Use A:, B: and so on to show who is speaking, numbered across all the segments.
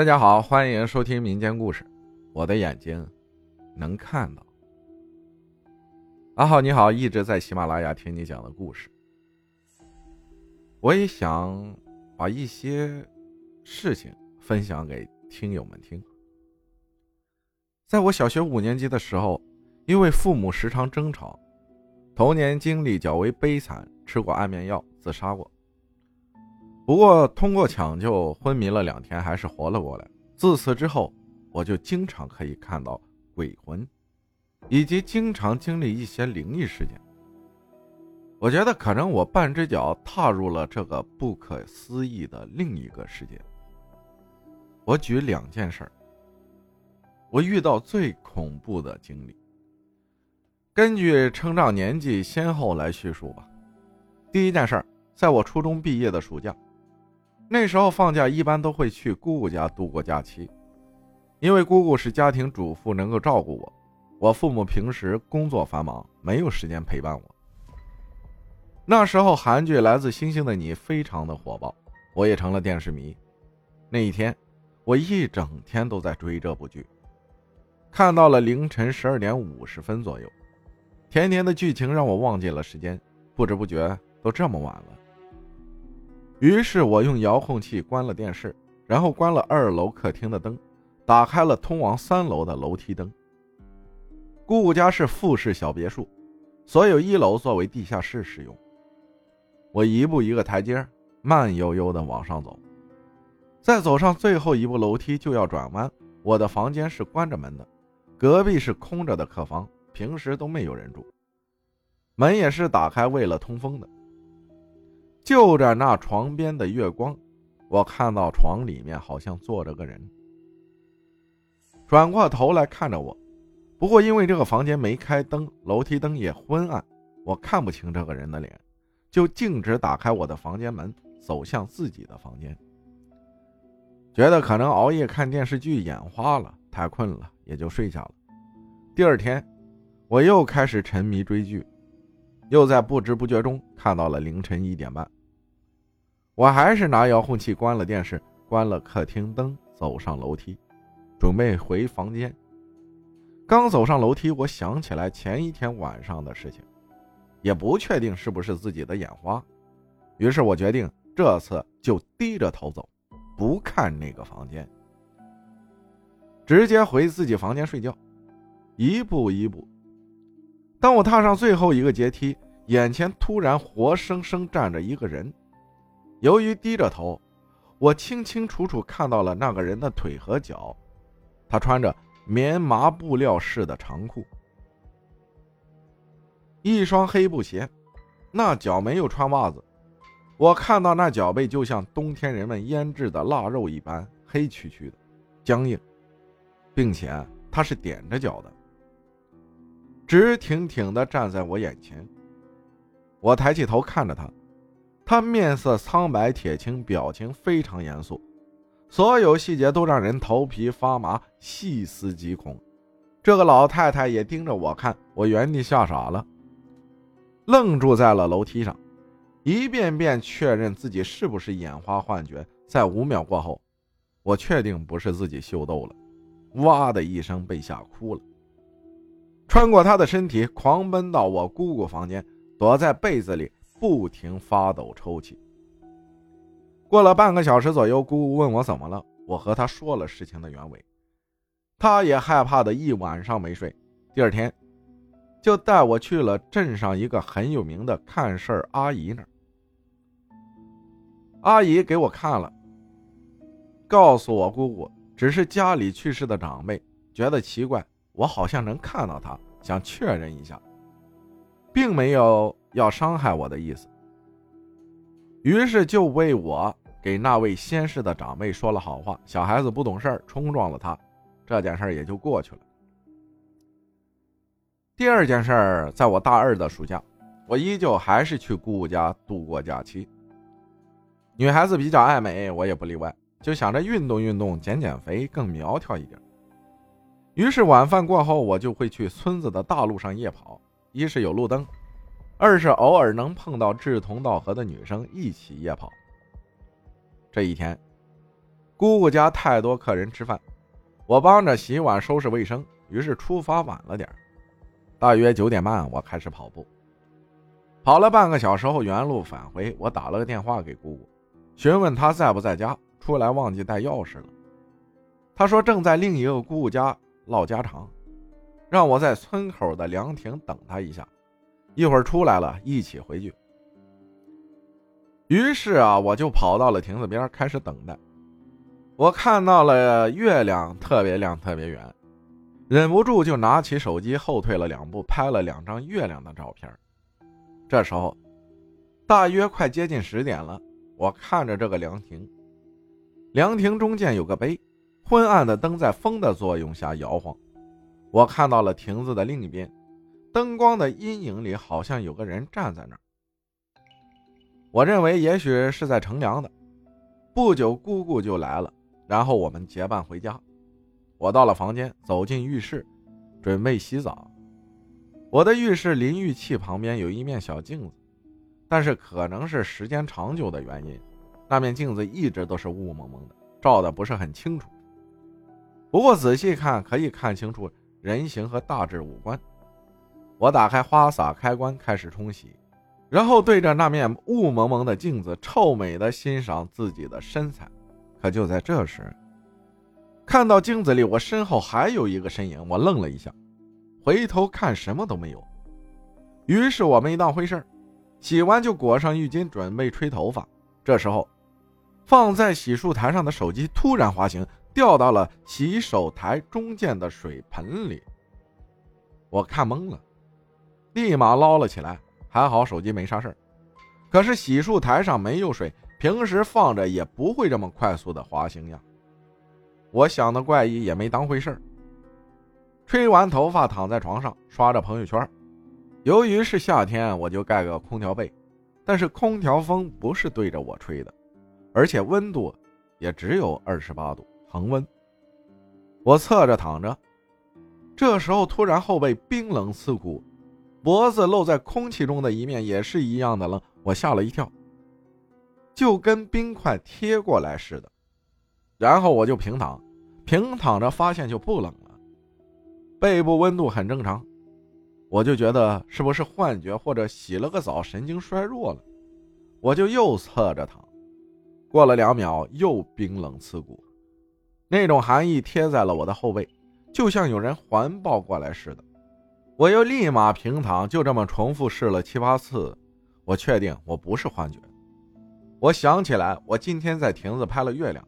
A: 大家好，欢迎收听民间故事。我的眼睛能看到。阿浩你好，一直在喜马拉雅听你讲的故事。我也想把一些事情分享给听友们听。在我小学五年级的时候，因为父母时常争吵，童年经历较为悲惨，吃过安眠药，自杀过。不过，通过抢救，昏迷了两天，还是活了过来。自此之后，我就经常可以看到鬼魂，以及经常经历一些灵异事件。我觉得可能我半只脚踏入了这个不可思议的另一个世界。我举两件事儿，我遇到最恐怖的经历。根据成长年纪先后来叙述吧。第一件事儿，在我初中毕业的暑假。那时候放假一般都会去姑姑家度过假期，因为姑姑是家庭主妇，能够照顾我。我父母平时工作繁忙，没有时间陪伴我。那时候韩剧《来自星星的你》非常的火爆，我也成了电视迷。那一天，我一整天都在追这部剧，看到了凌晨十二点五十分左右。甜甜的剧情让我忘记了时间，不知不觉都这么晚了。于是我用遥控器关了电视，然后关了二楼客厅的灯，打开了通往三楼的楼梯灯。姑姑家是复式小别墅，所有一楼作为地下室使用。我一步一个台阶，慢悠悠地往上走。再走上最后一步楼梯就要转弯，我的房间是关着门的，隔壁是空着的客房，平时都没有人住，门也是打开为了通风的。就着那床边的月光，我看到床里面好像坐着个人，转过头来看着我。不过因为这个房间没开灯，楼梯灯也昏暗，我看不清这个人的脸，就径直打开我的房间门，走向自己的房间。觉得可能熬夜看电视剧眼花了，太困了，也就睡下了。第二天，我又开始沉迷追剧。又在不知不觉中看到了凌晨一点半，我还是拿遥控器关了电视，关了客厅灯，走上楼梯，准备回房间。刚走上楼梯，我想起来前一天晚上的事情，也不确定是不是自己的眼花，于是我决定这次就低着头走，不看那个房间，直接回自己房间睡觉，一步一步。当我踏上最后一个阶梯，眼前突然活生生站着一个人。由于低着头，我清清楚楚看到了那个人的腿和脚。他穿着棉麻布料式的长裤，一双黑布鞋，那脚没有穿袜子。我看到那脚背就像冬天人们腌制的腊肉一般黑黢黢的、僵硬，并且他是踮着脚的。直挺挺地站在我眼前，我抬起头看着他，他面色苍白铁青，表情非常严肃，所有细节都让人头皮发麻，细思极恐。这个老太太也盯着我看，我原地吓傻了，愣住在了楼梯上，一遍遍确认自己是不是眼花幻觉。在五秒过后，我确定不是自己秀逗了，哇的一声被吓哭了。穿过他的身体，狂奔到我姑姑房间，躲在被子里，不停发抖抽泣。过了半个小时左右，姑姑问我怎么了，我和她说了事情的原委，她也害怕的一晚上没睡。第二天，就带我去了镇上一个很有名的看事儿阿姨那儿。阿姨给我看了，告诉我姑姑只是家里去世的长辈，觉得奇怪。我好像能看到她，想确认一下，并没有要伤害我的意思。于是就为我给那位先逝的长辈说了好话。小孩子不懂事儿冲撞了他，这件事也就过去了。第二件事，在我大二的暑假，我依旧还是去姑姑家度过假期。女孩子比较爱美，我也不例外，就想着运动运动，减减肥，更苗条一点。于是晚饭过后，我就会去村子的大路上夜跑。一是有路灯，二是偶尔能碰到志同道合的女生一起夜跑。这一天，姑姑家太多客人吃饭，我帮着洗碗收拾卫生，于是出发晚了点大约九点半，我开始跑步。跑了半个小时后，原路返回，我打了个电话给姑姑，询问她在不在家，出来忘记带钥匙了。她说正在另一个姑姑家唠家常，让我在村口的凉亭等她一下，一会儿出来了一起回去。于是啊，我就跑到了亭子边开始等待。我看到了月亮特别亮，特别圆，忍不住就拿起手机后退了两步，拍了两张月亮的照片。这时候，大约快接近十点了。我看着这个凉亭，凉亭中间有个碑，昏暗的灯在风的作用下摇晃。我看到了亭子的另一边，灯光的阴影里好像有个人站在那儿。我认为也许是在乘凉的。不久，姑姑就来了，然后我们结伴回家。我到了房间，走进浴室，准备洗澡。我的浴室淋浴器旁边有一面小镜子，但是可能是时间长久的原因，那面镜子一直都是雾蒙蒙的，照的不是很清楚。不过仔细看可以看清楚人形和大致五官。我打开花洒开关开始冲洗，然后对着那面雾蒙蒙的镜子臭美的欣赏自己的身材。可就在这时，看到镜子里我身后还有一个身影，我愣了一下。回头看，什么都没有。于是我没当回事洗完就裹上浴巾准备吹头发。这时候，放在洗漱台上的手机突然滑行，掉到了洗手台中间的水盆里。我看懵了，立马捞了起来，还好手机没啥事可是洗漱台上没有水，平时放着也不会这么快速的滑行呀。我想的怪异，也没当回事儿。吹完头发，躺在床上刷着朋友圈。由于是夏天，我就盖个空调被，但是空调风不是对着我吹的，而且温度也只有二十八度恒温。我侧着躺着，这时候突然后背冰冷刺骨，脖子露在空气中的一面也是一样的冷，我吓了一跳，就跟冰块贴过来似的。然后我就平躺，平躺着发现就不冷了。背部温度很正常，我就觉得是不是幻觉或者洗了个澡神经衰弱了，我就又侧着躺，过了两秒又冰冷刺骨，那种寒意贴在了我的后背，就像有人环抱过来似的。我又立马平躺，就这么重复试了七八次，我确定我不是幻觉。我想起来，我今天在亭子拍了月亮，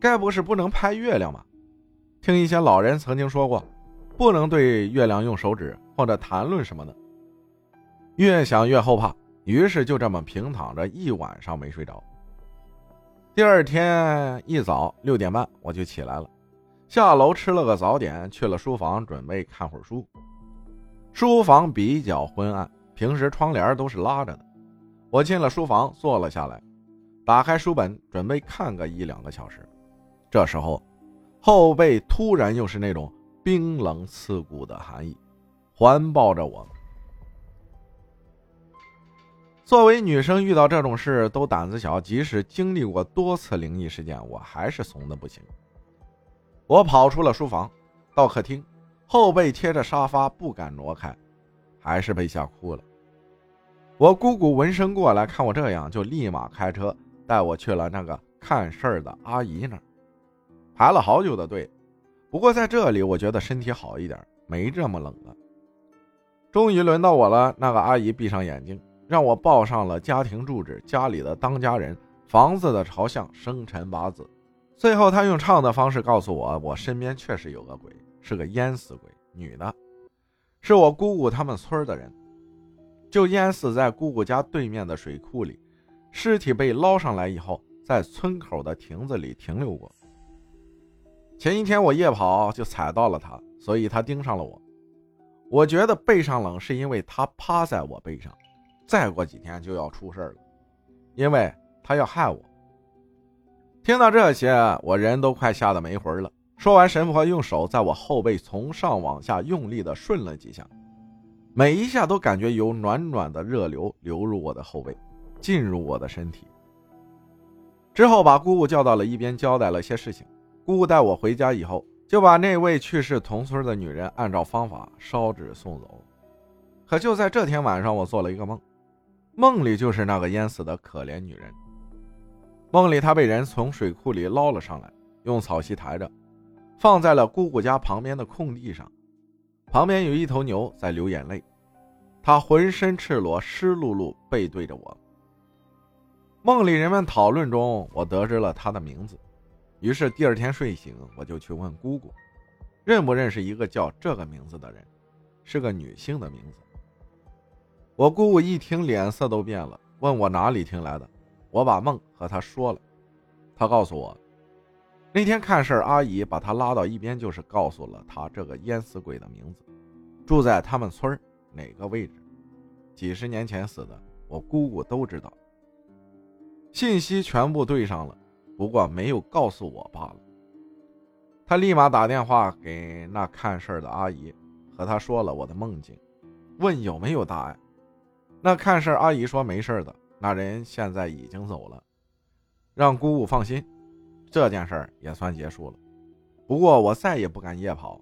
A: 该不是不能拍月亮吧？听一些老人曾经说过。不能对月亮用手指或者谈论什么的。越想越后怕，于是就这么平躺着一晚上没睡着。第二天一早六点半我就起来了，下楼吃了个早点，去了书房准备看会儿书。书房比较昏暗，平时窗帘都是拉着的。我进了书房，坐了下来，打开书本准备看个一两个小时。这时候，后背突然又是那种。冰冷刺骨的寒意环抱着我。作为女生，遇到这种事都胆子小，即使经历过多次灵异事件，我还是怂的不行。我跑出了书房，到客厅，后背贴着沙发，不敢挪开，还是被吓哭了。我姑姑闻声过来，看我这样，就立马开车带我去了那个看事儿的阿姨那儿，排了好久的队。不过在这里，我觉得身体好一点，没这么冷了。终于轮到我了。那个阿姨闭上眼睛，让我报上了家庭住址、家里的当家人、房子的朝向、生辰八字。最后，她用唱的方式告诉我，我身边确实有个鬼，是个淹死鬼，女的，是我姑姑他们村的人，就淹死在姑姑家对面的水库里，尸体被捞上来以后，在村口的亭子里停留过。前一天我夜跑就踩到了他，所以他盯上了我。我觉得背上冷是因为他趴在我背上，再过几天就要出事了，因为他要害我。听到这些，我人都快吓得没魂了。说完，神婆用手在我后背从上往下用力的顺了几下，每一下都感觉有暖暖的热流流入我的后背，进入我的身体。之后把姑姑叫到了一边，交代了些事情。姑姑带我回家以后，就把那位去世同村的女人按照方法烧纸送走。可就在这天晚上，我做了一个梦，梦里就是那个淹死的可怜女人。梦里她被人从水库里捞了上来，用草席抬着，放在了姑姑家旁边的空地上，旁边有一头牛在流眼泪，它浑身赤裸，湿漉漉，背对着我。梦里人们讨论中，我得知了她的名字，于是第二天睡醒，我就去问姑姑，认不认识一个叫这个名字的人，是个女性的名字。我姑姑一听，脸色都变了，问我哪里听来的。我把梦和她说了，她告诉我，那天看事儿阿姨把他拉到一边，就是告诉了他这个淹死鬼的名字，住在他们村哪个位置，几十年前死的，我姑姑都知道。信息全部对上了，不过没有告诉我罢了。他立马打电话给那看事儿的阿姨，和她说了我的梦境，问有没有大碍。那看事阿姨说没事的，那人现在已经走了，让姑姑放心，这件事儿也算结束了。不过我再也不敢夜跑，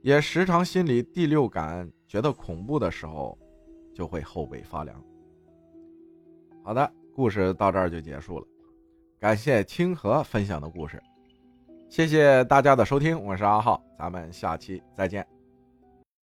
A: 也时常心里第六感觉得恐怖的时候，就会后背发凉。好的，故事到这儿就结束了，感谢清河分享的故事，谢谢大家的收听，我是阿浩，咱们下期再见。